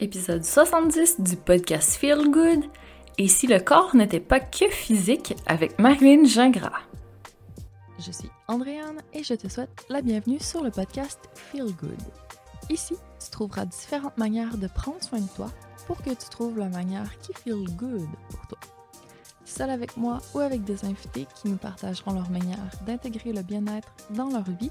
épisode 70 du podcast Feel Good. Et si le corps n'était pas que physique avec Marilyn Gingras. Je suis Andréane et je te souhaite la bienvenue sur le podcast Feel Good. Ici, tu trouveras différentes manières de prendre soin de toi pour que tu trouves la manière qui feel good pour toi. Seul avec moi ou avec des invités qui nous partageront leur manière d'intégrer le bien-être dans leur vie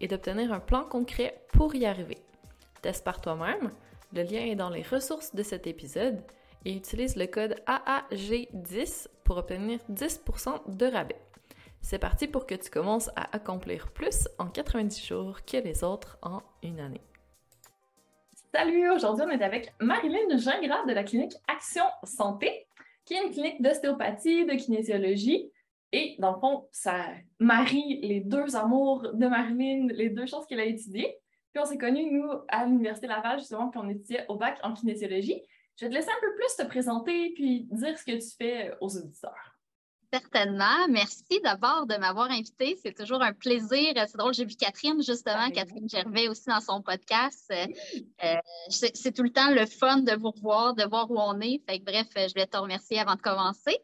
et d'obtenir un plan concret pour y arriver. Teste par toi-même, le lien est dans les ressources de cet épisode et utilise le code AAG10 pour obtenir 10% de rabais. C'est parti pour que tu commences à accomplir plus en 90 jours que les autres en une année. Salut, aujourd'hui on est avec Marilyn Gingras de la clinique Action Santé, qui est une clinique d'ostéopathie, de kinésiologie et dans le fond, ça marie les deux amours de Marilyn, les deux choses qu'elle a étudiées. Puis on s'est connus, nous, à l'Université Laval, justement, puis on étudiait au bac en kinésiologie. Je vais te laisser un peu plus te présenter puis dire ce que tu fais aux auditeurs. Certainement. Merci d'abord de m'avoir invité. C'est toujours un plaisir. C'est drôle, j'ai vu Catherine, justement, Catherine Gervais aussi dans son podcast. Euh, c'est tout le temps le fun de vous revoir, de voir où on est. Fait bref, je vais te remercier avant de commencer.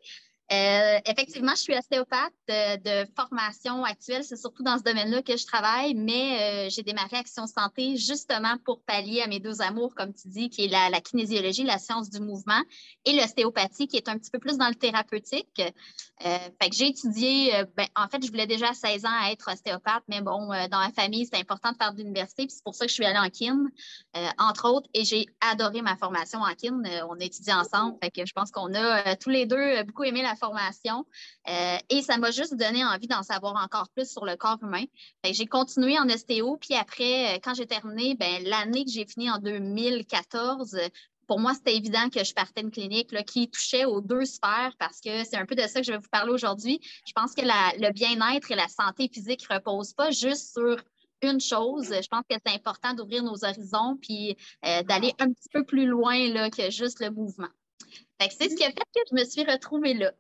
Euh, effectivement, je suis ostéopathe de, formation actuelle. C'est surtout dans ce domaine-là que je travaille, mais euh, j'ai démarré Action Santé justement pour pallier à mes deux amours, comme tu dis, qui est la, kinésiologie, la science du mouvement, et l'ostéopathie, qui est un petit peu plus dans le thérapeutique. Euh, fait que j'ai étudié, ben, en fait, je voulais déjà à 16 ans être ostéopathe, mais bon, dans ma famille, c'est important de faire de l'université, puis c'est pour ça que je suis allée en kin, entre autres, et j'ai adoré ma formation en kin. on a étudié ensemble, fait je pense qu'on a tous les deux beaucoup aimé la Euh, et ça m'a juste donné envie d'en savoir encore plus sur le corps humain. J'ai continué en ostéo, puis après, euh, quand j'ai terminé, ben, l'année que j'ai fini en 2014, pour moi, c'était évident que je partais une clinique qui touchait aux deux sphères parce que c'est un peu de ça que je vais vous parler aujourd'hui. Je pense que le bien-être et la santé physique ne reposent pas juste sur une chose. Je pense que c'est important d'ouvrir nos horizons puis euh, d'aller un petit peu plus loin que juste le mouvement. C'est ce qui a fait que je me suis retrouvée là.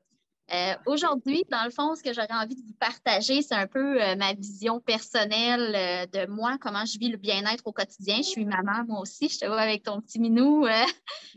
Euh, aujourd'hui, dans le fond, ce que j'aurais envie de vous partager, c'est un peu euh, ma vision personnelle euh, de moi, comment je vis le bien-être au quotidien. Je suis maman, moi aussi. Je te vois avec ton petit minou.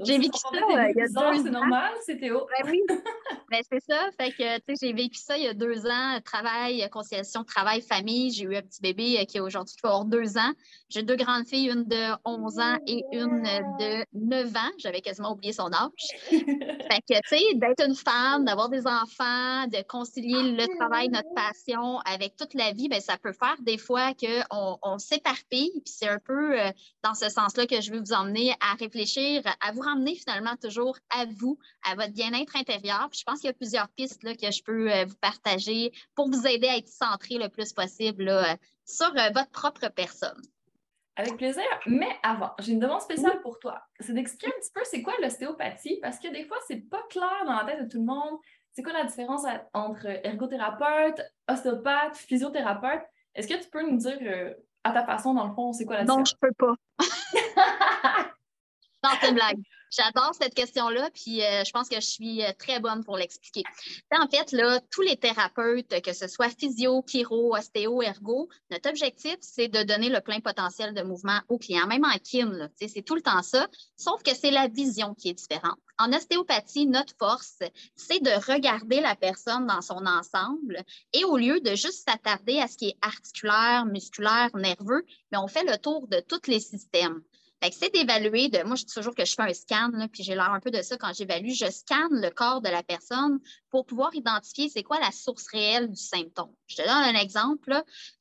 j'ai vécu ça il y a. C'est normal, c'est Théo. Ben oui, ben, c'est ça. Fait que, j'ai vécu ça il y a deux ans. Travail, conciliation, travail, famille. J'ai eu un petit bébé qui aujourd'hui va avoir deux ans. J'ai deux grandes filles, une de 11 ans et une de 9 ans. J'avais quasiment oublié son âge. fait que, tu sais, d'être une femme, d'avoir des enfants, de concilier le travail, notre passion avec toute la vie, bien, ça peut faire des fois qu'on on, s'éparpille. Puis c'est un peu euh, dans ce sens-là que je veux vous emmener à réfléchir, à vous ramener finalement toujours à vous, à votre bien-être intérieur. Puis je pense qu'il y a plusieurs pistes là, que je peux euh, vous partager pour vous aider à être centré le plus possible sur euh, votre propre personne. Avec plaisir. Mais avant, j'ai une demande spéciale pour toi. C'est d'expliquer un petit peu c'est quoi l'ostéopathie, parce que des fois, c'est pas clair dans la tête de tout le monde c'est quoi la différence entre ergothérapeute, ostéopathe, physiothérapeute? Est-ce que tu peux nous dire euh, à ta façon, dans le fond, c'est quoi la différence? Non, je peux pas. non, c'est une blague. J'adore cette question-là, puis euh, je pense que je suis euh, très bonne pour l'expliquer. En fait, là, tous les thérapeutes, que ce soit physio, chiro, ostéo, ergo, notre objectif, c'est de donner le plein potentiel de mouvement au client, même en kin, c'est tout le temps ça, sauf que c'est la vision qui est différente. En ostéopathie, notre force, c'est de regarder la personne dans son ensemble et au lieu de juste s'attarder à ce qui est articulaire, musculaire, nerveux, mais on fait le tour de tous les systèmes c'est d'évaluer, de, moi je dis toujours que je fais un scan, puis j'ai l'air un peu de ça quand j'évalue, je scanne le corps de la personne pour pouvoir identifier c'est quoi la source réelle du symptôme. Je te donne un exemple,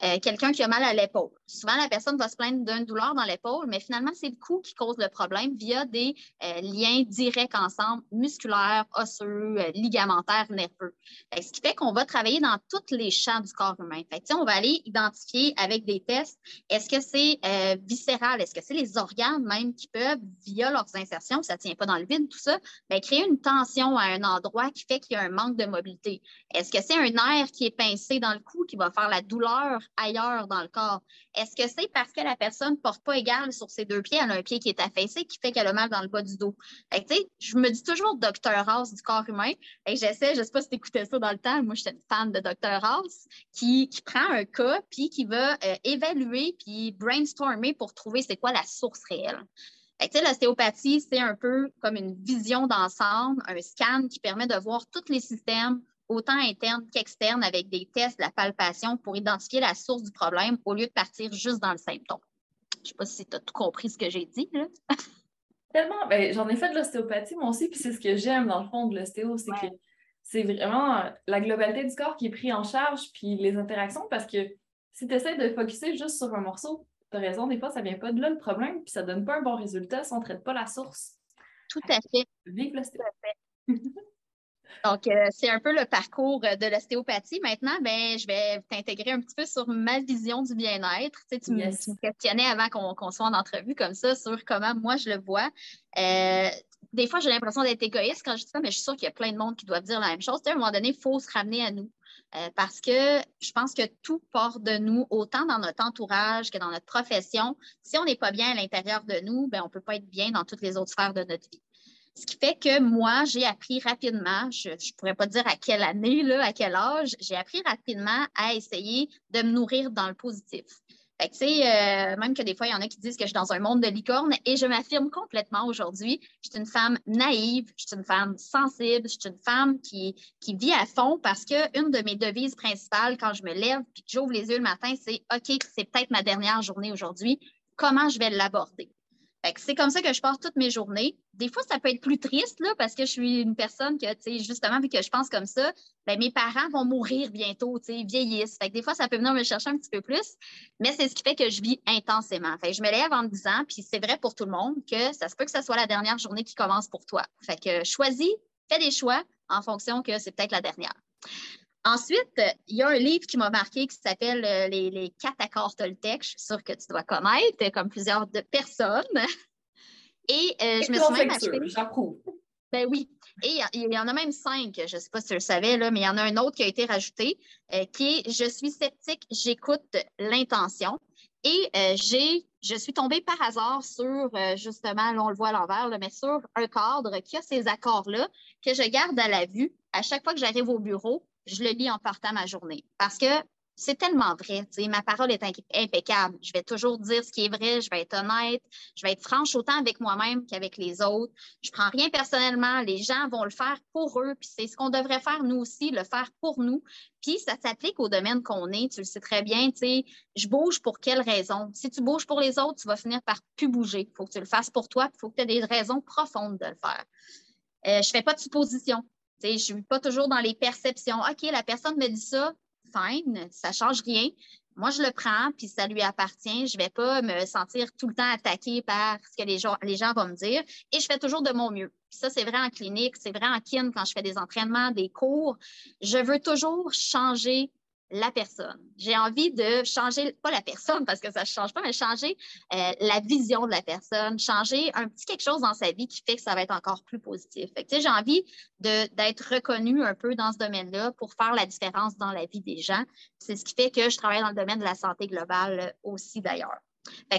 euh, quelqu'un qui a mal à l'épaule. Souvent, la personne va se plaindre d'une douleur dans l'épaule, mais finalement, c'est le cou qui cause le problème via des euh, liens directs ensemble, musculaires, osseux, euh, ligamentaires, nerveux. ce qui fait qu'on va travailler dans tous les champs du corps humain. Fait on va aller identifier avec des tests, est-ce que c'est viscéral, est-ce que c'est les organes même qui peuvent, via leurs insertions, ça ne tient pas dans le vide, tout ça, bien, créer une tension à un endroit qui fait qu'il y a un manque de mobilité. Est-ce que c'est un nerf qui est pincé dans le cou qui va faire la douleur ailleurs dans le corps? Est-ce que c'est parce que la personne ne porte pas égal sur ses deux pieds, elle a un pied qui est affaissé qui fait qu'elle a mal dans le bas du dos? je me dis toujours Dr House du corps humain et j'essaie, je ne sais pas si tu écoutais ça dans le temps, moi j'étais une fan de Dr House, qui, prend un cas puis qui va euh, évaluer puis brainstormer pour trouver c'est quoi la source réelle. L'ostéopathie, c'est un peu comme une vision d'ensemble, un scan qui permet de voir tous les systèmes, autant internes qu'externes, avec des tests, de la palpation pour identifier la source du problème au lieu de partir juste dans le symptôme. Je ne sais pas si tu as tout compris ce que j'ai dit. Là. Tellement, ben, j'en ai fait de l'ostéopathie moi aussi, puis c'est ce que j'aime dans le fond de l'ostéo, c'est que c'est vraiment la globalité du corps qui est prise en charge, puis les interactions, parce que si tu essaies de focuser juste sur un morceau, tu as raison, des fois, ça vient pas de là le problème, puis ça donne pas un bon résultat si on ne traite pas la source. Tout à fait. Vive l'ostéo. Donc, euh, c'est un peu le parcours de l'ostéopathie. Maintenant, ben, je vais t'intégrer un petit peu sur ma vision du bien-être. Tu, sais, tu, me, questionnais avant qu'on soit en entrevue comme ça sur comment moi je le vois. Euh, des fois, j'ai l'impression d'être égoïste quand je dis ça, mais je suis sûre qu'il y a plein de monde qui doivent dire la même chose. à un moment donné, il faut se ramener à nous. Euh, parce que je pense que tout part de nous, autant dans notre entourage que dans notre profession. Si on n'est pas bien à l'intérieur de nous, ben, on ne peut pas être bien dans toutes les autres sphères de notre vie. Ce qui fait que moi, j'ai appris rapidement, je ne pourrais pas dire à quelle année, là, à quel âge, j'ai appris rapidement à essayer de me nourrir dans le positif. Fait que, euh, même que des fois, il y en a qui disent que je suis dans un monde de licorne et je m'affirme complètement aujourd'hui. Je suis une femme naïve, je suis une femme sensible, je suis une femme qui, qui vit à fond parce qu'une de mes devises principales quand je me lève et que j'ouvre les yeux le matin, c'est OK, c'est peut-être ma dernière journée aujourd'hui. Comment je vais l'aborder? C'est comme ça que je passe toutes mes journées. Des fois, ça peut être plus triste là, parce que je suis une personne que, justement, vu que je pense comme ça, ben, mes parents vont mourir bientôt, ils vieillissent. Des fois, ça peut venir me chercher un petit peu plus, mais c'est ce qui fait que je vis intensément. Je me lève en me disant, puis c'est vrai pour tout le monde, que ça se peut que ce soit la dernière journée qui commence pour toi. Fait que choisis, fais des choix en fonction que c'est peut-être la dernière. Ensuite, il y a un livre qui m'a marqué qui s'appelle euh, les, quatre accords Toltec. Je suis sûre que tu dois connaître, comme plusieurs de personnes. Et euh, je me suis même acheté. J'approuve. Ben oui. Et il y en a même cinq, je ne sais pas si tu le savais, là, mais il y en a un autre qui a été rajouté, euh, qui est Je suis sceptique, j'écoute l'intention. Et j'ai, je suis tombée par hasard sur, justement, là, on le voit à l'envers, mais sur un cadre qui a ces accords-là que je garde à la vue à chaque fois que j'arrive au bureau je le lis en partant ma journée. Parce que c'est tellement vrai. Ma parole est impeccable. Je vais toujours dire ce qui est vrai, je vais être honnête, je vais être franche autant avec moi-même qu'avec les autres. Je prends rien personnellement. Les gens vont le faire pour eux. Puis c'est ce qu'on devrait faire nous aussi, le faire pour nous. Puis ça s'applique au domaine qu'on est. Tu le sais très bien. Je bouge pour quelle raison? Si tu bouges pour les autres, tu vas finir par plus bouger. Il faut que tu le fasses pour toi. Il faut que tu aies des raisons profondes de le faire. Euh, je ne fais pas de suppositions. Je ne suis pas toujours dans les perceptions. OK, la personne me dit ça, fine, ça ne change rien. Moi, je le prends, puis ça lui appartient. Je ne vais pas me sentir tout le temps attaquée par ce que les gens, les gens vont me dire. Et je fais toujours de mon mieux. ça, c'est vrai en clinique, c'est vrai en kin quand je fais des entraînements, des cours. Je veux toujours changer la personne. J'ai envie de changer, pas la personne parce que ça ne change pas, mais changer euh, la vision de la personne, changer un petit quelque chose dans sa vie qui fait que ça va être encore plus positif. j'ai envie d'être reconnue un peu dans ce domaine-là pour faire la différence dans la vie des gens. C'est ce qui fait que je travaille dans le domaine de la santé globale aussi d'ailleurs.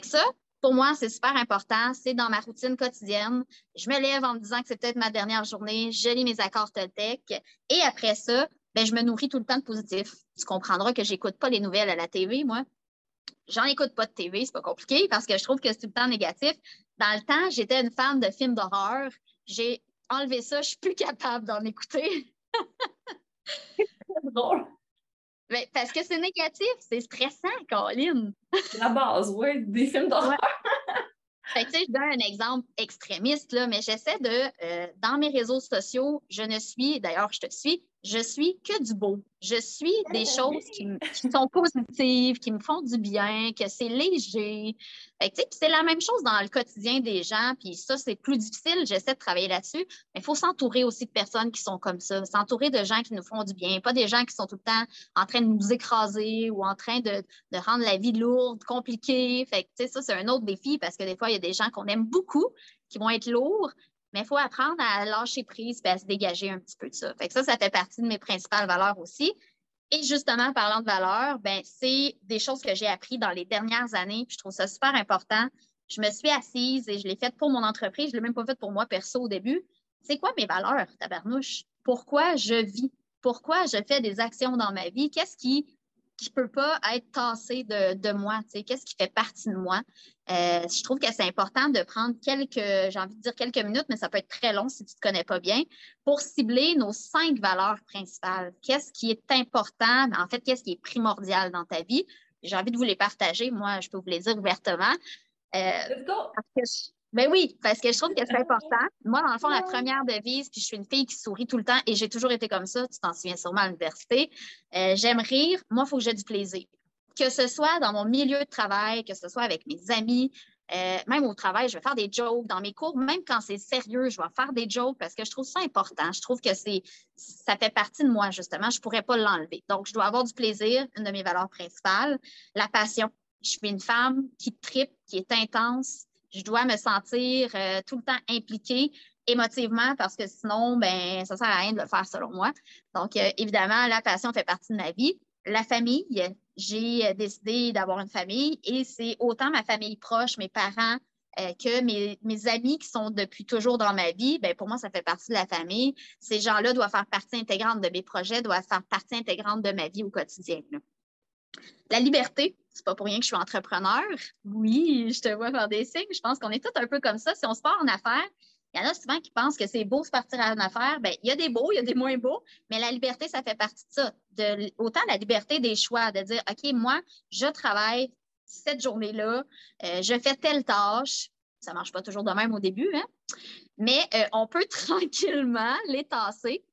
Ça, pour moi, c'est super important. C'est dans ma routine quotidienne. Je me lève en me disant que c'est peut-être ma dernière journée. Je lis mes accords Toltec. Et après ça, ben, je me nourris tout le temps de positif. Tu comprendras que je n'écoute pas les nouvelles à la TV, moi. J'en écoute pas de TV, c'est pas compliqué parce que je trouve que c'est tout le temps négatif. Dans le temps, j'étais une fan de films d'horreur. J'ai enlevé ça, je suis plus capable d'en écouter. c'est drôle. Ben, parce que c'est négatif, c'est stressant, Colin. la base, oui, des films d'horreur. Fait que, je donne un exemple extrémiste, là, mais j'essaie de, euh, dans mes réseaux sociaux, je ne suis, d'ailleurs, je te suis, je suis que du beau. Je suis des choses qui, sont positives, qui me font du bien, que c'est léger. c'est la même chose dans le quotidien des gens, puis ça, c'est plus difficile. J'essaie de travailler là-dessus, mais il faut s'entourer aussi de personnes qui sont comme ça, s'entourer de gens qui nous font du bien, pas des gens qui sont tout le temps en train de nous écraser ou en train de, rendre la vie lourde, compliquée. Fait que, ça, c'est un autre défi parce que des fois, il y a des gens qu'on aime beaucoup qui vont être lourds, mais il faut apprendre à lâcher prise et à se dégager un petit peu de ça. Fait que ça, ça fait partie de mes principales valeurs aussi. Et justement, parlant de valeurs, ben, c'est des choses que j'ai apprises dans les dernières années, puis je trouve ça super important. Je me suis assise et je l'ai faite pour mon entreprise, je ne l'ai même pas faite pour moi perso au début. C'est quoi mes valeurs, tabarnouche? Pourquoi je vis? Pourquoi je fais des actions dans ma vie? Qu'est-ce qui qui ne peut pas être tassé de, de moi. Qu'est-ce qui fait partie de moi? Euh, je trouve que c'est important de prendre quelques, j'ai envie de dire quelques minutes, mais ça peut être très long si tu ne te connais pas bien, pour cibler nos cinq valeurs principales. Qu'est-ce qui est important? En fait, qu'est-ce qui est primordial dans ta vie? J'ai envie de vous les partager. Moi, je peux vous les dire ouvertement. Euh, Let's ben oui, parce que je trouve que c'est important. Moi, dans le fond, la première devise, puis je suis une fille qui sourit tout le temps et j'ai toujours été comme ça, tu t'en souviens sûrement à l'université. Euh, j'aime rire, moi, il faut que j'ai du plaisir. Que ce soit dans mon milieu de travail, que ce soit avec mes amis, euh, même au travail, je vais faire des jokes. Dans mes cours, même quand c'est sérieux, je vais faire des jokes parce que je trouve ça important. Je trouve que c'est, ça fait partie de moi, justement. Je ne pourrais pas l'enlever. Donc, je dois avoir du plaisir, une de mes valeurs principales. La passion. Je suis une femme qui tripe, qui est intense, je dois me sentir euh, tout le temps impliquée émotivement parce que sinon, ben, ça ne sert à rien de le faire selon moi. Donc, euh, évidemment, la passion fait partie de ma vie. La famille, j'ai euh, décidé d'avoir une famille et c'est autant ma famille proche, mes parents, que mes, amis qui sont depuis toujours dans ma vie, ben pour moi, ça fait partie de la famille. Ces gens-là doivent faire partie intégrante de mes projets, doivent faire partie intégrante de ma vie au quotidien. La liberté, c'est pas pour rien que je suis entrepreneur. Oui, je te vois faire des signes. Je pense qu'on est tous un peu comme ça. Si on se part en affaires, il y en a souvent qui pensent que c'est beau se partir en affaires. Bien, il y a des beaux, il y a des moins beaux, mais la liberté, ça fait partie de ça. Autant la liberté des choix, de dire, OK, moi, je travaille cette journée-là, euh, je fais telle tâche. Ça ne marche pas toujours de même au début, hein? mais euh, on peut tranquillement les tasser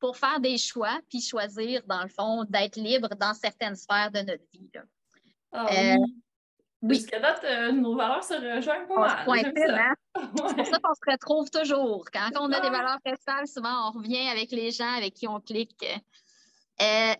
pour faire des choix, puis choisir, dans le fond, d'être libre dans certaines sphères de notre vie. Ah, euh, oui. Jusqu'à date, euh, nos valeurs se rejoignent pas mal. Hein? C'est pour ça qu'on se retrouve toujours. Quand on a des valeurs principales, souvent, on revient avec les gens avec qui on clique. Euh,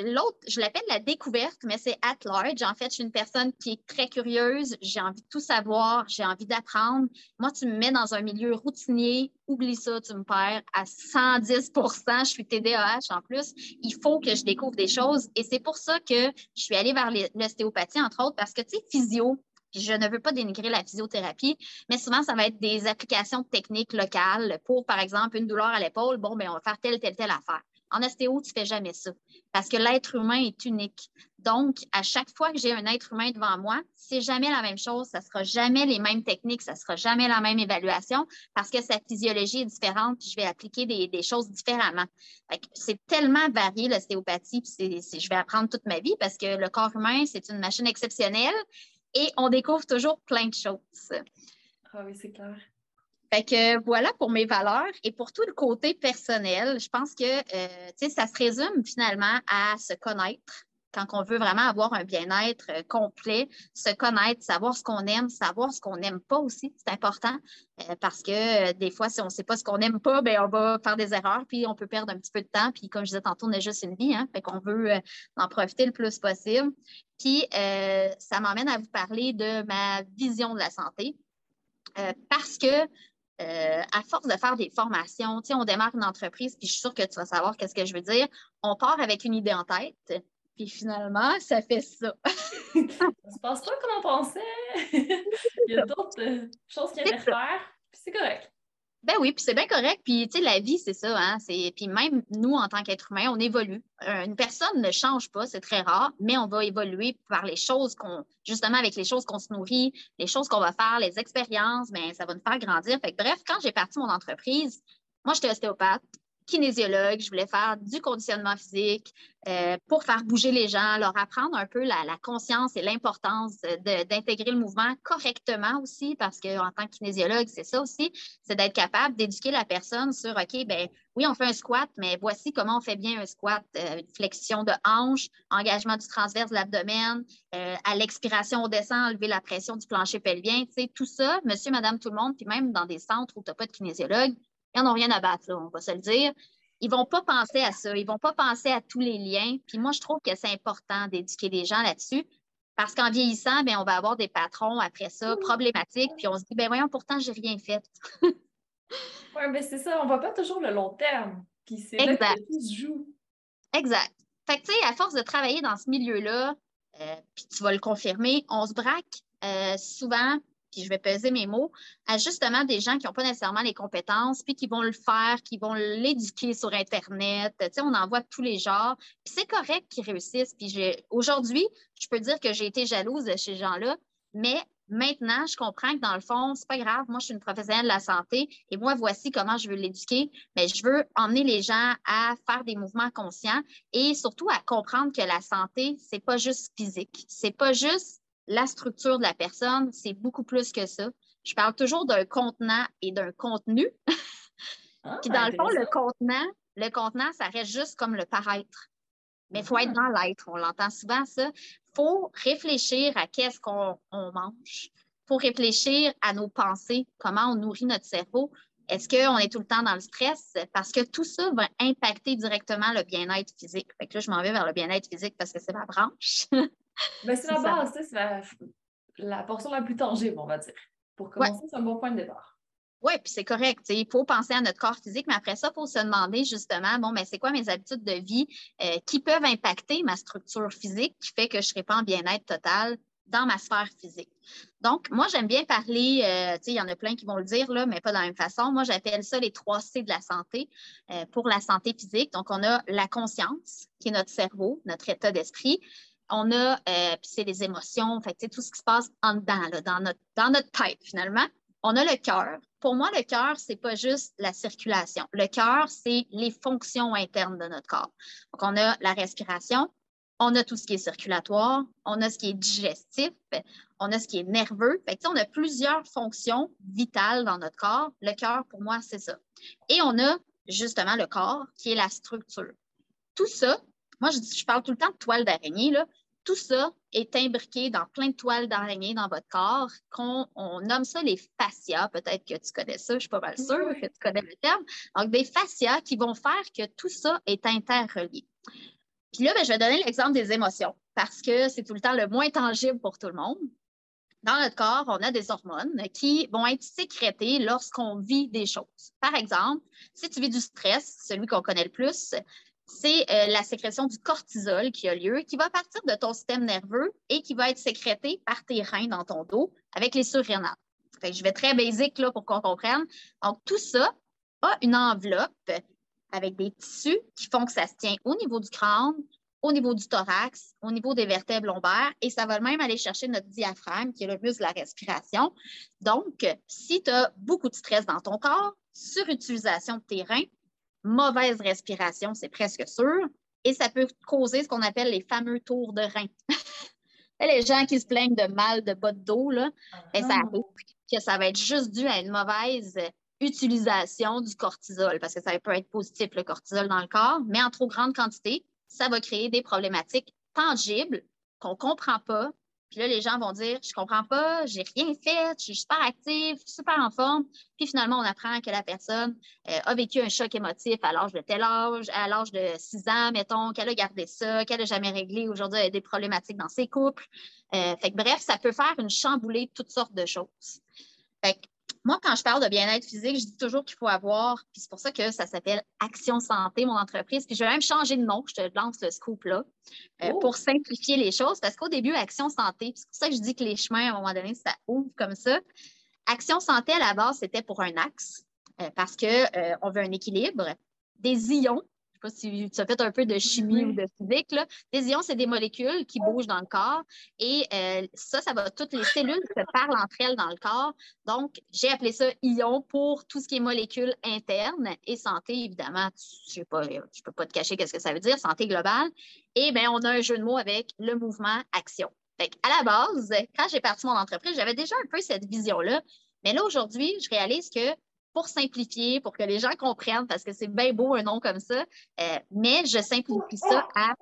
l'autre, je l'appelle la découverte, mais c'est at large. En fait, je suis une personne qui est très curieuse. J'ai envie de tout savoir. J'ai envie d'apprendre. Moi, tu me mets dans un milieu routinier. Oublie ça, tu me perds à 110% Je suis TDAH en plus. Il faut que je découvre des choses. Et c'est pour ça que je suis allée vers l'ostéopathie, entre autres, parce que, tu sais, physio, je ne veux pas dénigrer la physiothérapie, mais souvent, ça va être des applications techniques locales pour, par exemple, une douleur à l'épaule. Bon, bien, on va faire telle, telle, telle affaire. En ostéo, tu ne fais jamais ça parce que l'être humain est unique. Donc, à chaque fois que j'ai un être humain devant moi, c'est jamais la même chose, ça ne sera jamais les mêmes techniques, ça ne sera jamais la même évaluation parce que sa physiologie est différente, puis je vais appliquer des, choses différemment. C'est tellement varié l'ostéopathie, puis je vais apprendre toute ma vie parce que le corps humain, c'est une machine exceptionnelle et on découvre toujours plein de choses. Ah oui, c'est clair. Fait que voilà pour mes valeurs. Et pour tout le côté personnel, je pense que euh, ça se résume finalement à se connaître quand on veut vraiment avoir un bien-être euh, complet, se connaître, savoir ce qu'on aime, savoir ce qu'on n'aime pas aussi, c'est important euh, parce que des fois, si on ne sait pas ce qu'on n'aime pas, bien, on va faire des erreurs, puis on peut perdre un petit peu de temps. Puis comme je disais tantôt, on a juste une vie, hein, fait qu'on veut en profiter le plus possible. Puis ça m'emmène à vous parler de ma vision de la santé. parce que euh, à force de faire des formations, on démarre une entreprise, puis je suis sûre que tu vas savoir qu'est-ce que je veux dire. On part avec une idée en tête, puis finalement, ça fait ça. ça se passe pas comme on pensait? Il y a d'autres euh, choses qu'il y a à faire, puis c'est correct. Ben oui, puis c'est bien correct. Puis, tu sais, la vie, c'est ça. Hein? Puis même nous, en tant qu'être humain, on évolue. Euh, une personne ne change pas, c'est très rare, mais on va évoluer par les choses qu'on, justement, avec les choses qu'on se nourrit, les choses qu'on va faire, les expériences, ben ça va nous faire grandir. Fait que, bref, quand j'ai parti mon entreprise, moi, j'étais ostéopathe. Kinésiologue, je voulais faire du conditionnement physique euh, pour faire bouger les gens, leur apprendre un peu la, conscience et l'importance d'intégrer le mouvement correctement aussi, parce qu'en tant que kinésiologue, c'est ça aussi, c'est d'être capable d'éduquer la personne sur, OK, ben oui, on fait un squat, mais voici comment on fait bien un squat. Euh, flexion de hanche, engagement du transverse de l'abdomen, euh, à l'expiration, on descend, enlever la pression du plancher pelvien, tu sais, tout ça, monsieur, madame, tout le monde, puis même dans des centres où tu n'as pas de kinésiologue, ils n'en ont rien à battre, on va se le dire. Ils ne vont pas penser à ça. Ils ne vont pas penser à tous les liens. Puis moi, je trouve que c'est important d'éduquer les gens là-dessus. Parce qu'en vieillissant, bien, on va avoir des patrons après ça problématiques, puis on se dit, ben voyons, pourtant, j'ai rien fait. oui, mais c'est ça, on ne voit pas toujours le long terme. Puis c'est là que tout se joue. Exact. Fait que, tu sais, à force de travailler dans ce milieu-là, euh, puis tu vas le confirmer, on se braque euh, souvent puis je vais peser mes mots, à justement des gens qui n'ont pas nécessairement les compétences, puis qui vont le faire, qui vont l'éduquer sur Internet. Tu sais, on en voit tous les genres. Puis c'est correct qu'ils réussissent. Puis aujourd'hui, je peux dire que j'ai été jalouse de ces gens-là, mais maintenant, je comprends que dans le fond, c'est pas grave. Moi, je suis une professionnelle de la santé et moi, voici comment je veux l'éduquer. Mais je veux emmener les gens à faire des mouvements conscients et surtout à comprendre que la santé, c'est pas juste physique. C'est pas juste la structure de la personne, c'est beaucoup plus que ça. Je parle toujours d'un contenant et d'un contenu. Ah, Puis dans le fond, le contenant, le contenant, ça reste juste comme le paraître. Mais il faut être dans l'être. On l'entend souvent, ça. Il faut réfléchir à qu'est-ce qu'on mange. Il faut réfléchir à nos pensées, comment on nourrit notre cerveau. Est-ce qu'on est tout le temps dans le stress? Parce que tout ça va impacter directement le bien-être physique. Fait que là, je m'en vais vers le bien-être physique parce que c'est ma branche. Ben, c'est la base, c'est la, portion la plus tangible, on va dire. Pour commencer, c'est un bon point de départ. Oui, puis c'est correct. Il faut penser à notre corps physique, mais après ça, il faut se demander justement, bon, mais c'est quoi mes habitudes de vie euh, qui peuvent impacter ma structure physique qui fait que je ne serai pas en bien-être total dans ma sphère physique. Donc, moi, j'aime bien parler, euh, tu sais, il y en a plein qui vont le dire, là, mais pas de la même façon. Moi, j'appelle ça les trois C de la santé euh, pour la santé physique. Donc, on a la conscience, qui est notre cerveau, notre état d'esprit on a, euh, puis c'est les émotions, fait, tout ce qui se passe en dedans, dans, notre, dans notre tête, finalement. On a le cœur. Pour moi, le cœur, c'est pas juste la circulation. Le cœur, c'est les fonctions internes de notre corps. Donc, on a la respiration, on a tout ce qui est circulatoire, on a ce qui est digestif, on a ce qui est nerveux. Fait on a plusieurs fonctions vitales dans notre corps. Le cœur, pour moi, c'est ça. Et on a justement le corps qui est la structure. Tout ça, moi, je, je parle tout le temps de toile d'araignée. Tout ça est imbriqué dans plein de toiles d'araignée dans votre corps. qu'on on nomme ça les fascias. Peut-être que tu connais ça, je suis pas mal sûre que tu connais le terme. Donc, des fascias qui vont faire que tout ça est interrelié. Puis là, ben, je vais donner l'exemple des émotions parce que c'est tout le temps le moins tangible pour tout le monde. Dans notre corps, on a des hormones qui vont être sécrétées lorsqu'on vit des choses. Par exemple, si tu vis du stress, celui qu'on connaît le plus, c'est euh, la sécrétion du cortisol qui a lieu, qui va partir de ton système nerveux et qui va être sécrété par tes reins dans ton dos avec les surrénales. je vais très basique là, pour qu'on comprenne. Donc, tout ça a une enveloppe avec des tissus qui font que ça se tient au niveau du crâne, au niveau du thorax, au niveau des vertèbres lombaires, et ça va même aller chercher notre diaphragme, qui est le muscle de la respiration. Donc, si tu as beaucoup de stress dans ton corps, surutilisation de tes reins, mauvaise respiration, c'est presque sûr, et ça peut causer ce qu'on appelle les fameux tours de rein. les gens qui se plaignent de mal de bas de dos, là, ben, ça ah. que ça va être juste dû à une mauvaise utilisation du cortisol, parce que ça peut être positif, le cortisol dans le corps, mais en trop grande quantité, ça va créer des problématiques tangibles qu'on ne comprend pas, puis là, les gens vont dire Je comprends pas, j'ai rien fait, je suis super active, super en forme. Puis finalement, on apprend que la personne euh, a vécu un choc émotif à l'âge de tel âge, à l'âge de 6 ans, mettons, qu'elle a gardé ça, qu'elle n'a jamais réglé. Aujourd'hui, des problématiques dans ses couples. Euh, fait que, bref, ça peut faire une chamboulée de toutes sortes de choses. Fait que, moi, quand je parle de bien-être physique, je dis toujours qu'il faut avoir, puis c'est pour ça que ça s'appelle Action Santé, mon entreprise. Puis je vais même changer de nom, je te lance le scoop-là, euh, oh! pour simplifier les choses, parce qu'au début, Action Santé, c'est pour ça que je dis que les chemins, à un moment donné, ça ouvre comme ça. Action Santé, à la base, c'était pour un axe, euh, parce qu'on euh, veut un équilibre, des ions sais pas si tu as fait un peu de chimie ou de physique. Là. Des ions, c'est des molécules qui bougent dans le corps et euh, ça, ça va, toutes les cellules se parlent entre elles dans le corps. Donc, j'ai appelé ça ion pour tout ce qui est molécules internes et santé, évidemment. Je ne peux pas te cacher qu'est-ce que ça veut dire, santé globale. Et bien, on a un jeu de mots avec le mouvement action. à la base, quand j'ai parti mon entreprise, j'avais déjà un peu cette vision-là. Mais là, aujourd'hui, je réalise que pour simplifier, pour que les gens comprennent, parce que c'est bien beau un nom comme ça, euh, mais je simplifie ça à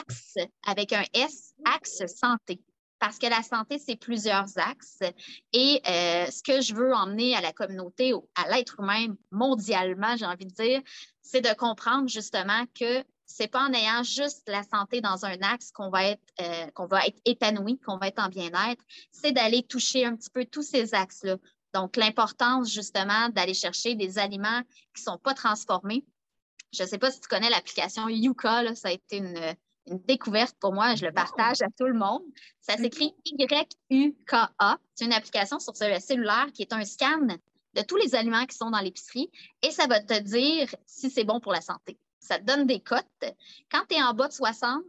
axe avec un S, axe santé. Parce que la santé, c'est plusieurs axes. Et euh, ce que je veux emmener à la communauté, à l'être humain mondialement, j'ai envie de dire, c'est de comprendre justement que c'est pas en ayant juste la santé dans un axe qu'on va être euh, qu'on va être épanoui, qu'on va être en bien-être. C'est d'aller toucher un petit peu tous ces axes-là. Donc, l'importance justement d'aller chercher des aliments qui ne sont pas transformés. Je ne sais pas si tu connais l'application Yuka, ça a été une, découverte pour moi, je le partage à tout le monde. Ça s'écrit Y-U-K-A. C'est une application sur le cellulaire qui est un scan de tous les aliments qui sont dans l'épicerie et ça va te dire si c'est bon pour la santé. Ça te donne des cotes. Quand tu es en bas de 60,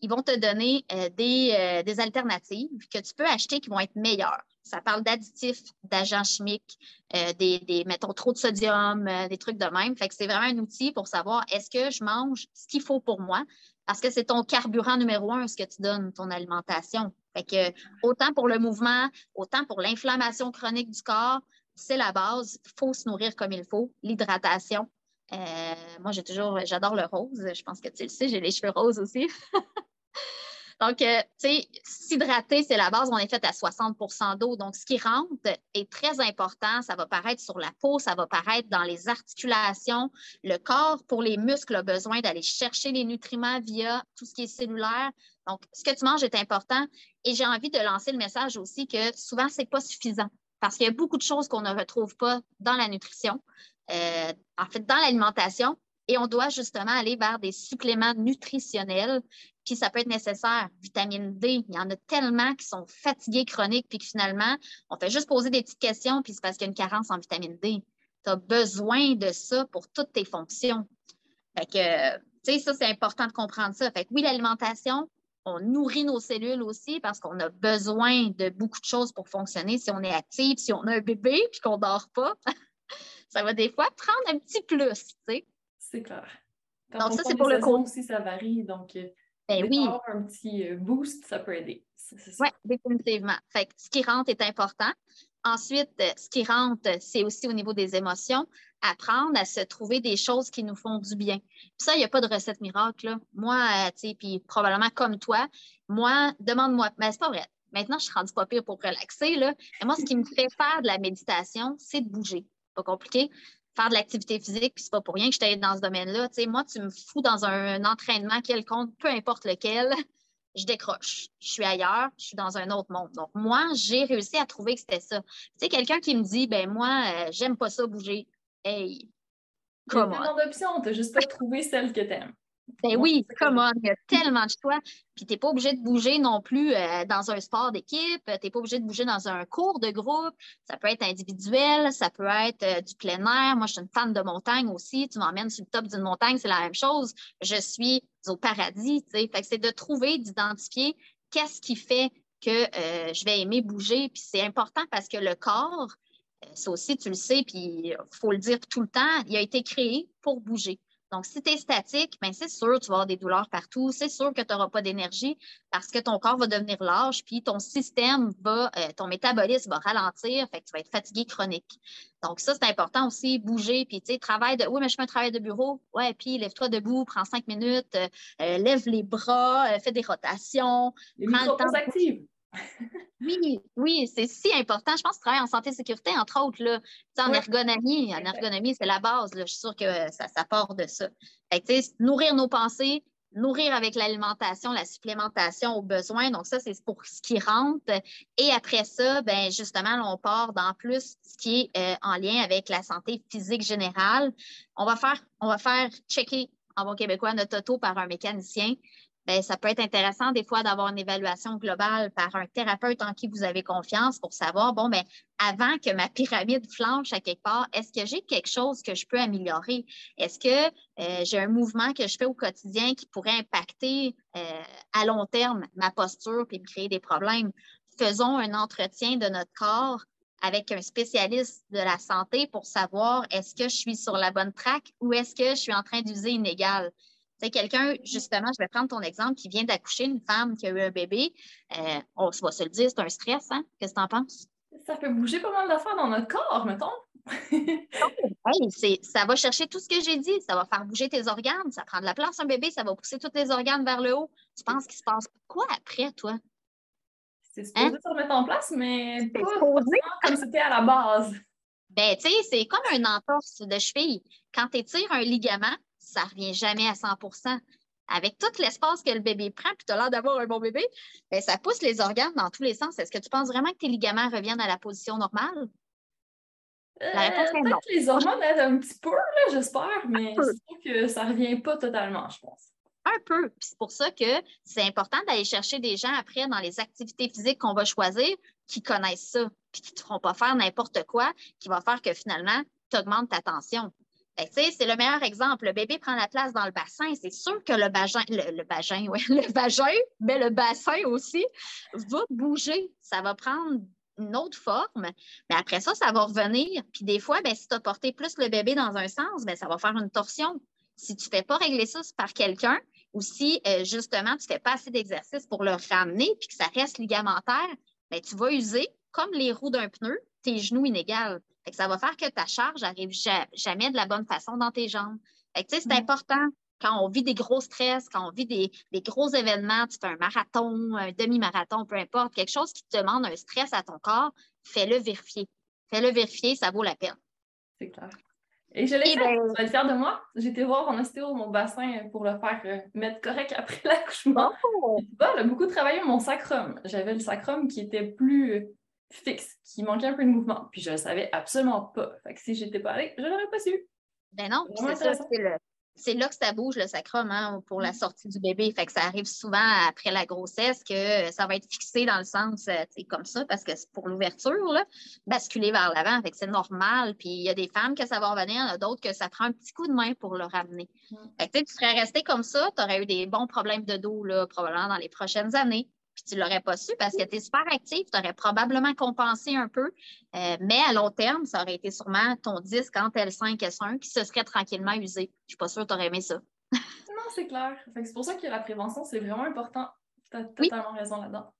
ils vont te donner euh, des, euh, des alternatives que tu peux acheter qui vont être meilleures. Ça parle d'additifs, d'agents chimiques, euh, des, mettons, trop de sodium, euh, des trucs de même. Fait que c'est vraiment un outil pour savoir est-ce que je mange ce qu'il faut pour moi? Parce que c'est ton carburant numéro un, ce que tu donnes, ton alimentation. Fait que autant pour le mouvement, autant pour l'inflammation chronique du corps, c'est la base. Il faut se nourrir comme il faut. L'hydratation. Euh, moi, j'ai toujours, j'adore le rose. Je pense que tu le sais, j'ai les cheveux roses aussi. Donc, euh, tu sais, s'hydrater, c'est la base. On est fait à 60% d'eau. Donc, ce qui rentre est très important. Ça va paraître sur la peau, ça va paraître dans les articulations. Le corps, pour les muscles, a besoin d'aller chercher les nutriments via tout ce qui est cellulaire. Donc, ce que tu manges est important. Et j'ai envie de lancer le message aussi que souvent, ce n'est pas suffisant parce qu'il y a beaucoup de choses qu'on ne retrouve pas dans la nutrition, euh, en fait, dans l'alimentation. Et on doit justement aller vers des suppléments nutritionnels puis ça peut être nécessaire. Vitamine D, il y en a tellement qui sont fatigués chroniques, puis finalement, on fait juste poser des petites questions, puis c'est parce qu'il y a une carence en vitamine D. Tu as besoin de ça pour toutes tes fonctions. Fait que, tu sais, ça, c'est important de comprendre ça. Fait que oui, l'alimentation, on nourrit nos cellules aussi parce qu'on a besoin de beaucoup de choses pour fonctionner. Si on est actif, si on a un bébé puis qu'on dort pas, ça va des fois prendre un petit plus, tu sais. C'est clair. donc, ça, c'est pour le coup. aussi, ça varie. Donc, euh, ben oui. un petit euh, boost, ça peut aider. Oui, définitivement. Fait ce qui rentre est important. Ensuite, euh, ce qui rentre, c'est aussi au niveau des émotions, apprendre à se trouver des choses qui nous font du bien. ça, il n'y a pas de recette miracle. Moi, tu sais, puis probablement comme toi, moi, demande-moi, mais c'est pas vrai. Maintenant, je suis rendue pas pire pour relaxer. Là. Et moi, ce qui me fait faire de la méditation, c'est de bouger. Pas compliqué faire de l'activité physique, puis c'est pas pour rien que je t'aide dans ce domaine-là. Tu sais, moi, tu me fous dans un, entraînement quelconque, peu importe lequel, je décroche. Je suis ailleurs, je suis dans un autre monde. Donc, moi, j'ai réussi à trouver que c'était ça. Tu sais, quelqu'un qui me dit, ben moi, euh, j'aime pas ça bouger. Hey, comment? Il y a d'options, tu juste pas trouvé celle que tu aimes. Ben oui, comment? Il y a tellement de choix. Puis, tu n'es pas obligé de bouger non plus euh, dans un sport d'équipe. Tu n'es pas obligé de bouger dans un cours de groupe. Ça peut être individuel, ça peut être euh, du plein air. Moi, je suis une fan de montagne aussi. Tu m'emmènes sur le top d'une montagne, c'est la même chose. Je suis au paradis. Fait que c'est de trouver, d'identifier qu'est-ce qui fait que euh, je vais aimer bouger. Puis, c'est important parce que le corps, ça aussi, tu le sais, puis il faut le dire tout le temps, il a été créé pour bouger. Donc, si tu es statique, ben, c'est sûr que tu vas avoir des douleurs partout. C'est sûr que tu n'auras pas d'énergie parce que ton corps va devenir large, puis ton système va, euh, ton métabolisme va ralentir, fait que tu vas être fatigué chronique. Donc, ça, c'est important aussi, bouger, puis tu sais, travail de. Oui, mais je fais un travail de bureau. Ouais, puis lève-toi debout, prends cinq minutes, euh, euh, lève les bras, fais des rotations. Les prends le temps. Oui, oui, c'est si important. Je pense que travailler en santé et sécurité, entre autres, là, en ergonomie, en ergonomie, c'est la base. Je suis sûre que ça, ça part de ça. nourrir nos pensées, nourrir avec l'alimentation, la supplémentation aux besoins. Donc, ça, c'est pour ce qui rentre. Et après ça, ben, justement, on part dans plus ce qui est euh, en lien avec la santé physique générale. On va faire, on va faire checker en bon québécois notre auto par un mécanicien ben, ça peut être intéressant des fois d'avoir une évaluation globale par un thérapeute en qui vous avez confiance pour savoir, bon, ben, avant que ma pyramide flanche à quelque part, est-ce que j'ai quelque chose que je peux améliorer? Est-ce que euh, j'ai un mouvement que je fais au quotidien qui pourrait impacter euh, à long terme ma posture et me créer des problèmes? Faisons un entretien de notre corps avec un spécialiste de la santé pour savoir est-ce que je suis sur la bonne traque ou est-ce que je suis en train d'user inégal quelqu'un, justement, je vais prendre ton exemple, qui vient d'accoucher, une femme qui a eu un bébé, euh, on va se le dire, c'est un stress, hein? Qu'est-ce que tu en penses? Ça fait bouger pas mal d'affaires dans notre corps, mettons. ça va chercher tout ce que j'ai dit. Ça va faire bouger tes organes. Ça prend de la place, un bébé. Ça va pousser tous tes organes vers le haut. Tu penses qu'il se passe quoi après, toi? C'est supposé hein? se remettre en place, mais pas comme c'était à la base. Ben, tu sais, c'est comme une entorse de cheville. Quand tu étires un ligament, ça ne revient jamais à 100% Avec tout l'espace que le bébé prend, puis tu as l'air d'avoir un bon bébé, bien, ça pousse les organes dans tous les sens. Est-ce que tu penses vraiment que tes ligaments reviennent à la position normale? La réponse est euh, non. Les hormones aident un petit peu, j'espère, mais c'est que ça ne revient pas totalement, je pense. Un peu. Puis c'est pour ça que c'est important d'aller chercher des gens après dans les activités physiques qu'on va choisir qui connaissent ça, puis qui ne te feront pas faire n'importe quoi, qui va faire que finalement, tu augmentes ta tension. Ben, c'est le meilleur exemple. Le bébé prend la place dans le bassin. C'est sûr que le vagin, le, vagin, ouais, le vagin, mais le bassin aussi, va bouger. Ça va prendre une autre forme. Mais après ça, ça va revenir. Puis des fois, ben, si tu as porté plus le bébé dans un sens, ben, ça va faire une torsion. Si tu ne fais pas régler ça par quelqu'un, ou si euh, justement tu ne fais pas assez d'exercice pour le ramener puis que ça reste ligamentaire, ben, tu vas user, comme les roues d'un pneu, tes genoux inégales ça va faire que ta charge n'arrive jamais de la bonne façon dans tes jambes. c'est important quand on vit des gros stress, quand on vit des, gros événements, tu fais un marathon, un demi-marathon, peu importe, quelque chose qui te demande un stress à ton corps, fais-le vérifier. Fais-le vérifier, ça vaut la peine. C'est clair. Et je l'ai fait. Ben, tu vas de moi. J'étais voir en ostéo mon bassin pour le faire euh, mettre correct après l'accouchement. Oh! Elle a beaucoup travaillé mon sacrum. J'avais le sacrum qui était plus fixe, qui manquait un peu de mouvement. Puis je ne savais absolument pas. Fait que si j'étais pas allée, je l'aurais pas su. Ben non, c'est ça, c'est là que ça bouge le sacrum hein, pour la mm. sortie du bébé. Fait que ça arrive souvent après la grossesse que ça va être fixé dans le sens euh, comme ça parce que c'est pour l'ouverture, basculer vers l'avant. Fait que c'est normal. Puis il y a des femmes que ça va revenir, il y en a d'autres que ça prend un petit coup de main pour le ramener. Mm. Fait que, tu serais resté comme ça, tu aurais eu des bons problèmes de dos là, probablement dans les prochaines années puis tu ne l'aurais pas su parce que tu es super actif, tu aurais probablement compensé un peu, euh, mais à long terme, ça aurait été sûrement ton disque entre L5 et S1 qui se serait tranquillement usé. Je ne suis pas sûre que tu aurais aimé ça. non, c'est clair. C'est pour ça que la prévention, c'est vraiment important. Tu as totalement raison là-dedans.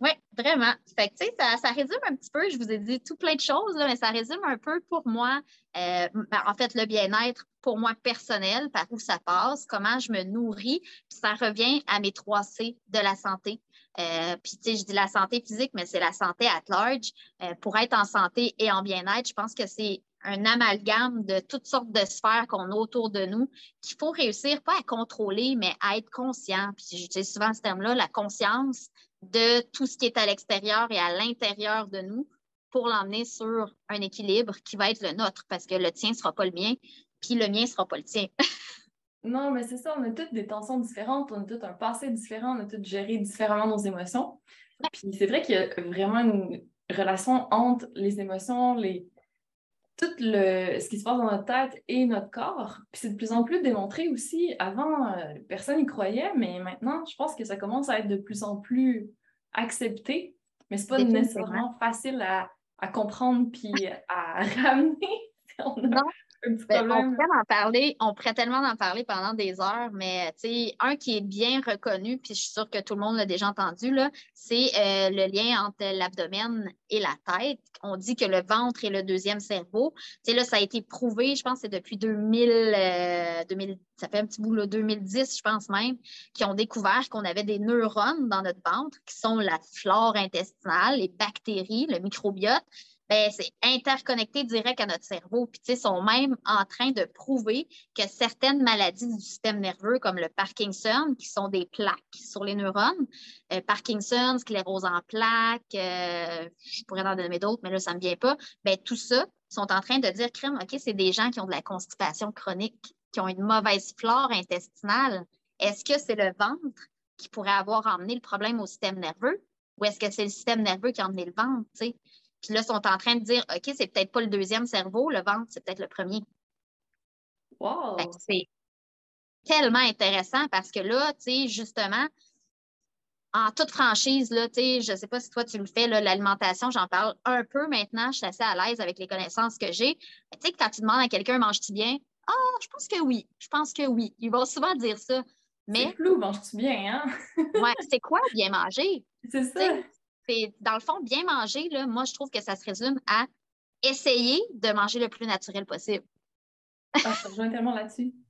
Oui, vraiment. Fait que, ça, ça résume un petit peu, je vous ai dit tout plein de choses, mais ça résume un peu pour moi, euh, ben, en fait, le bien-être pour moi personnel, par où ça passe, comment je me nourris, puis ça revient à mes trois C de la santé. Euh, puis, tu sais, je dis la santé physique, mais c'est la santé at large. Euh, pour être en santé et en bien-être, je pense que c'est un amalgame de toutes sortes de sphères qu'on a autour de nous qu'il faut réussir, pas à contrôler, mais à être conscient. Puis, j'utilise souvent ce terme-là, la conscience de tout ce qui est à l'extérieur et à l'intérieur de nous pour l'emmener sur un équilibre qui va être le nôtre, parce que le tien ne sera pas le mien, puis le mien ne sera pas le tien. Non, mais c'est ça, on a toutes des tensions différentes, on a tout un passé différent, on a toutes géré différemment nos émotions. Puis c'est vrai qu'il y a vraiment une relation entre les émotions, les tout le, ce qui se passe dans notre tête et notre corps. Puis c'est de plus en plus démontré aussi. Avant, euh, personne n'y croyait, mais maintenant, je pense que ça commence à être de plus en plus accepté. Mais c'est pas nécessairement facile à, à comprendre puis à ramener. non, ben, on pourrait en parler, on pourrait tellement en parler pendant des heures, mais un qui est bien reconnu, puis je suis sûre que tout le monde l'a déjà entendu, c'est euh, le lien entre l'abdomen et la tête. On dit que le ventre est le deuxième cerveau. là, ça a été prouvé, je pense, c'est depuis 2000, 2000, euh, ça fait un petit bout, là, 2010, je pense même, qui ont découvert qu'on avait des neurones dans notre ventre, qui sont la flore intestinale, les bactéries, le microbiote ben, c'est interconnecté direct à notre cerveau. Puis, sont même en train de prouver que certaines maladies du système nerveux, comme le Parkinson, qui sont des plaques sur les neurones, euh, Parkinson, sclérose en plaques, euh, je pourrais en donner d'autres, mais là, ça ne me vient pas. Ben, tout ça sont en train de dire, crème, OK, c'est des gens qui ont de la constipation chronique, qui ont une mauvaise flore intestinale. Est-ce que c'est le ventre qui pourrait avoir emmené le problème au système nerveux ou est-ce que c'est le système nerveux qui a emmené le ventre? Puis là, ils sont en train de dire, OK, c'est peut-être pas le deuxième cerveau, le ventre, c'est peut-être le premier. Wow! C'est tellement intéressant parce que là, tu sais, justement, en toute franchise, là, tu sais, je ne sais pas si toi tu le fais, l'alimentation, j'en parle un peu maintenant, je suis assez à l'aise avec les connaissances que j'ai. Tu sais, quand tu demandes à quelqu'un, manges-tu bien? Ah, je pense que oui, je pense que oui. Ils vont souvent dire ça. Mais. C'est flou, manges-tu bien, hein? ouais, c'est quoi bien manger? C'est ça. Dans le fond, bien manger, là, moi, je trouve que ça se résume à essayer de manger le plus naturel possible. Ah, ça rejoint tellement là-dessus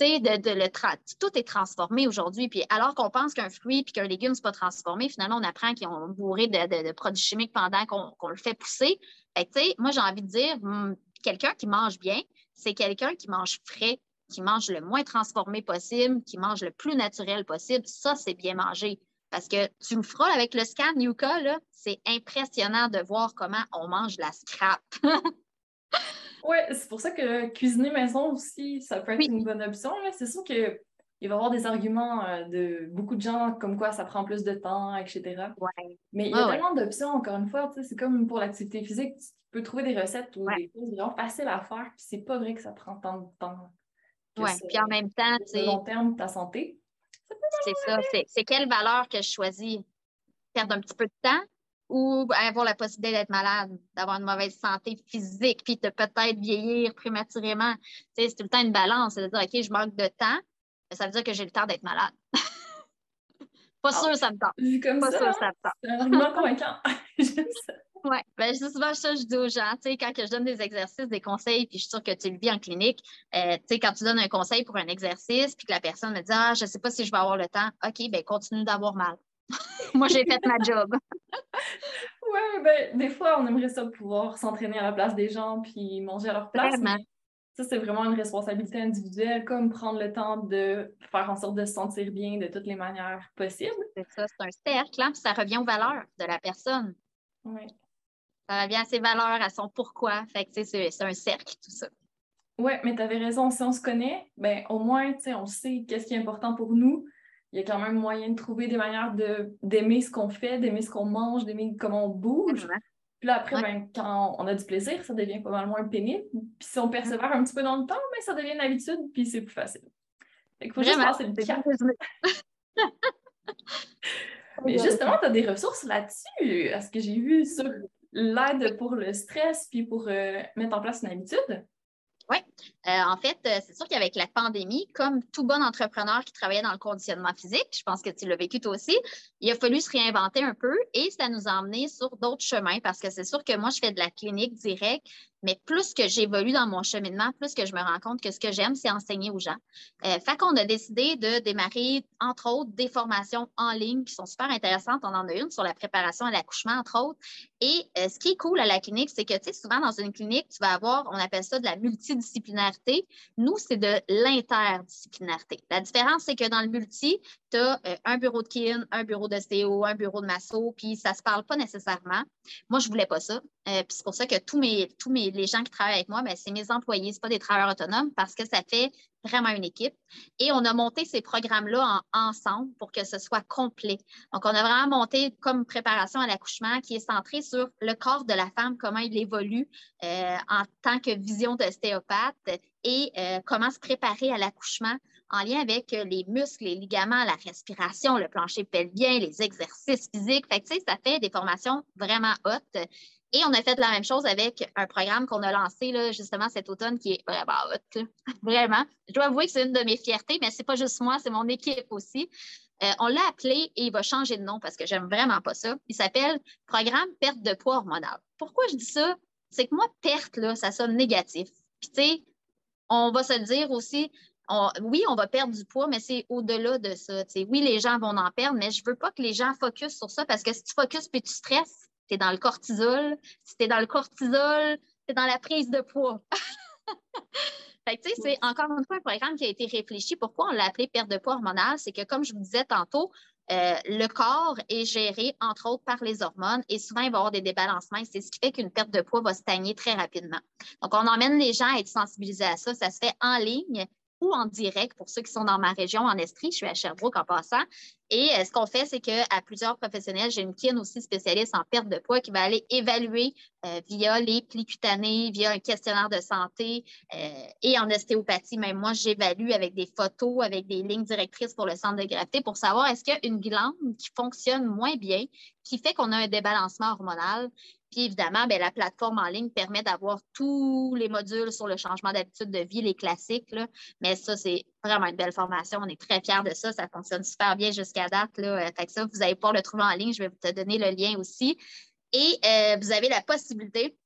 de, le tout est transformé aujourd'hui. Puis alors qu'on pense qu'un fruit puis qu'un légume, n'est pas transformé, finalement, on apprend qu'ils ont bourré de, produits chimiques pendant qu'on le fait pousser. moi, j'ai envie de dire, hmm, quelqu'un qui mange bien, c'est quelqu'un qui mange frais, qui mange le moins transformé possible, qui mange le plus naturel possible. Ça, c'est bien manger. Parce que tu me feras avec le scan Yuka, c'est impressionnant de voir comment on mange la scrap. Oui, c'est pour ça que cuisiner maison aussi, ça peut être une bonne option. C'est sûr qu'il va y avoir des arguments euh, de beaucoup de gens comme quoi ça prend plus de temps, etc. Mais il y a tellement d'options, encore une fois, c'est comme pour l'activité physique, tu peux trouver des recettes ou des choses vraiment faciles à faire, puis c'est pas vrai que ça prend tant de temps. Oui, puis en même temps, tu long terme, ta santé. C'est ça, c'est quelle valeur que je choisis? Perdre un petit peu de temps ou avoir la possibilité d'être malade, d'avoir une mauvaise santé physique, puis de peut-être vieillir prématurément? c'est tout le temps une balance. C'est de dire, OK, je manque de temps, mais ça veut dire que j'ai le temps d'être malade. pas sûr, ça me tente. Comme pas ça, sûr, ça me tente. C'est un argument convaincant. Oui, ben, c'est souvent ça je dis aux gens, tu sais, quand je donne des exercices, des conseils, puis je suis sûre que tu le vis en clinique, euh, tu sais, quand tu donnes un conseil pour un exercice, puis que la personne me dit, ah, je ne sais pas si je vais avoir le temps, OK, ben continue d'avoir mal. Moi, j'ai fait ma job. oui, ben, des fois, on aimerait ça pouvoir s'entraîner à la place des gens puis manger à leur place. Mais ça, c'est vraiment une responsabilité individuelle, comme prendre le temps de faire en sorte de se sentir bien de toutes les manières possibles. C'est ça, c'est un cercle, hein, puis ça revient aux valeurs de la personne. Oui. Ça revient à ses valeurs, à son pourquoi. Fait que, c'est un cercle, tout ça. Oui, mais tu avais raison. Si on se connaît, ben, au moins, on sait qu'est-ce qui est important pour nous il y a quand même moyen de trouver des manières d'aimer ce qu'on fait, d'aimer ce qu'on mange, d'aimer comment on bouge. Puis là, après, ben, quand on a du plaisir, ça devient pas mal moins pénible. Puis si on persévère un petit peu dans le temps, ben, ça devient une habitude, puis c'est plus facile. Fait faut juste passer le temps. Mais justement, tu as des ressources là-dessus? Est-ce que j'ai vu sur l'aide pour le stress, puis pour euh, mettre en place une habitude? Oui. Euh, en fait, euh, c'est sûr qu'avec la pandémie, comme tout bon entrepreneur qui travaillait dans le conditionnement physique, je pense que tu l'as vécu toi aussi, il a fallu se réinventer un peu et ça nous a emmenés sur d'autres chemins parce que c'est sûr que moi, je fais de la clinique directe, mais plus que j'évolue dans mon cheminement, plus que je me rends compte que ce que j'aime, c'est enseigner aux gens. Euh, fait qu'on a décidé de démarrer, entre autres, des formations en ligne qui sont super intéressantes. On en a une sur la préparation à l'accouchement, entre autres. Et ce qui est cool à la clinique, c'est que, tu sais, souvent dans une clinique, tu vas avoir, on appelle ça de la Nous, c'est de l'interdisciplinarité. La différence, c'est que dans le multi, tu as euh, un bureau de kin, un bureau de STO, un bureau de masso, puis ça ne se parle pas nécessairement. Moi, je ne voulais pas ça. puis c'est pour ça que tous mes, tous mes les gens qui travaillent avec moi, ben, c'est mes employés, ce pas des travailleurs autonomes parce que ça fait vraiment une équipe. Et on a monté ces programmes-là ensemble pour que ce soit complet. Donc, on a vraiment monté comme préparation à l'accouchement qui est centré sur le corps de la femme, comment il évolue euh, en tant que vision d'ostéopathe et euh, comment se préparer à l'accouchement en lien avec les muscles, les ligaments, la respiration, le plancher pelvien, les exercices physiques. Fait ça fait des formations vraiment hautes et on a fait la même chose avec un programme qu'on a lancé là, justement cet automne qui est vraiment hot. Vraiment. Je dois avouer que c'est une de mes fiertés, mais ce n'est pas juste moi, c'est mon équipe aussi. Euh, on l'a appelé et il va changer de nom parce que j'aime vraiment pas ça. Il s'appelle Programme perte de poids hormonal. Pourquoi je dis ça? C'est que moi, perte, là, ça sonne négatif. Puis, tu sais, on va se dire aussi, oui, on va perdre du poids, mais c'est au-delà de ça. oui, les gens vont en perdre, mais je ne veux pas que les gens focusent sur ça parce que si tu focuses puis tu stresses, tu es dans le cortisol. Si tu es dans le cortisol, tu es dans la prise de poids. fait tu sais, c'est encore une fois un programme qui a été réfléchi. Pourquoi on l'a appelé perte de poids hormonale? C'est que, comme je vous disais tantôt, euh, le corps est géré, entre autres, par les hormones et souvent, il va y avoir des débalancements. C'est ce qui fait qu'une perte de poids va stagner très rapidement. Donc, on emmène les gens à être sensibilisés à ça. Ça se fait en ligne ou en direct pour ceux qui sont dans ma région, en Estrie. Je suis à Sherbrooke en passant. Et euh, ce qu'on fait, c'est qu'à plusieurs professionnels, j'ai une kin aussi spécialiste en perte de poids qui va aller évaluer euh, via les plis cutanés, via un questionnaire de santé euh, et en ostéopathie. Même moi, j'évalue avec des photos, avec des lignes directrices pour le centre de gravité pour savoir est-ce qu'il y a une glande qui fonctionne moins bien, qui fait qu'on a un débalancement hormonal. Puis évidemment, bien, la plateforme en ligne permet d'avoir tous les modules sur le changement d'habitude de vie, les classiques. Là. Mais ça, c'est vraiment une belle formation. On est très fiers de ça. Ça fonctionne super bien jusqu'à date. Là. Fait que ça, vous allez pouvoir le trouver en ligne. Je vais te donner le lien aussi. Et euh, vous avez la possibilité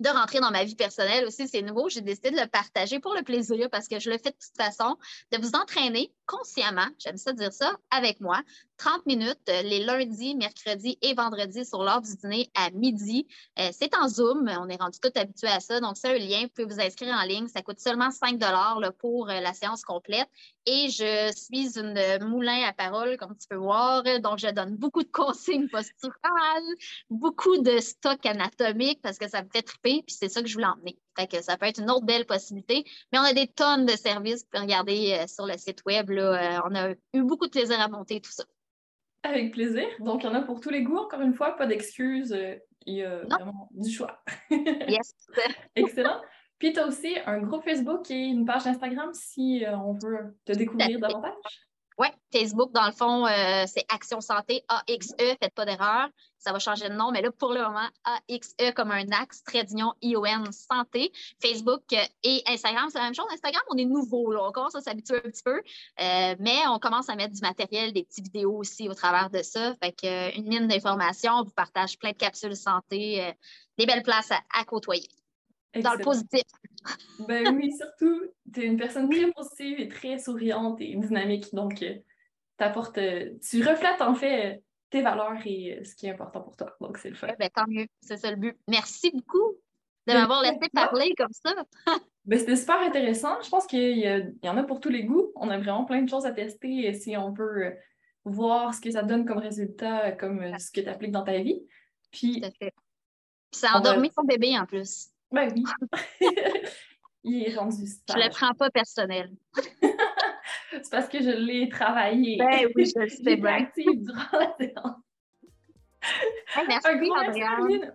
de rentrer dans ma vie personnelle aussi. C'est nouveau. J'ai décidé de le partager pour le plaisir parce que je le fais de toute façon, de vous entraîner consciemment, j'aime ça dire ça, avec moi, 30 minutes euh, les lundis, mercredis et vendredis sur l'heure du dîner à midi. Euh, c'est en Zoom. On est rendu tout habitué à ça. Donc, c'est un lien. Vous pouvez vous inscrire en ligne. Ça coûte seulement 5 pour euh, la séance complète. Et je suis une moulin à parole, comme tu peux voir. Donc, je donne beaucoup de consignes posturales, beaucoup de stock anatomique parce que ça me fait triper. Puis c'est ça que je voulais emmener. Fait que ça peut être une autre belle possibilité. Mais on a des tonnes de services. Pouvez regarder sur le site web. Là, on a eu beaucoup de plaisir à monter tout ça. Avec plaisir. Donc, il y en a pour tous les goûts, encore une fois, pas d'excuses. Euh, il y a vraiment du choix. yes. Excellent. Puis, tu as aussi un groupe Facebook et une page Instagram si euh, on veut te découvrir davantage. Facebook, dans le fond, euh, c'est Action Santé AXE, faites pas d'erreur. Ça va changer de nom, mais là, pour le moment, AXE comme un axe, trait d'union ION Santé. Facebook euh, et Instagram, c'est la même chose. Instagram, on est nouveau, là, on commence à s'habituer un petit peu, euh, mais on commence à mettre du matériel, des petites vidéos aussi au travers de ça. Fait que, une mine d'informations, on vous partage plein de capsules santé, des belles places à, côtoyer. Dans le positif. ben oui, surtout, tu es une personne très positive et très souriante et dynamique. Donc, t'apportes, euh, tu reflètes en fait euh, tes valeurs et euh, ce qui est important pour toi. Donc, c'est le fun. Ben, tant mieux, c'est ça le but. Merci beaucoup de m'avoir laissé parler comme ça. ben, C'était super intéressant. Je pense qu'il y, y, en a pour tous les goûts. On a vraiment plein de choses à tester si on peut voir ce que ça donne comme résultat, comme ce que tu appliques dans ta vie. Puis, Tout fait. ça a endormi ton bébé en plus. Ben oui. Il est rendu Je ne le prends pas personnel. C'est parce que je l'ai travaillé. Ben oui, je le sais bien. active durant la séance. merci, Adrienne.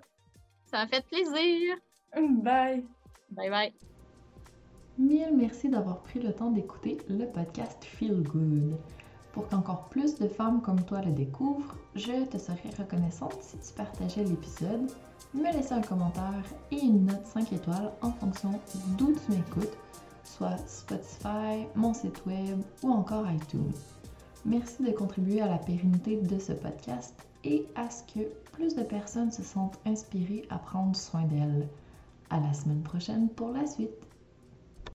Ça m'a fait plaisir. Bye. Bye bye. Mille merci d'avoir pris le temps d'écouter le podcast Feel Good. Pour qu'encore plus de femmes comme toi le découvrent, je te serais reconnaissante si tu partageais l'épisode, me laissais un commentaire et une note 5 étoiles en fonction d'où tu m'écoutes soit Spotify, mon site web ou encore iTunes. Merci de contribuer à la pérennité de ce podcast et à ce que plus de personnes se sentent inspirées à prendre soin d'elles. À la semaine prochaine pour la suite.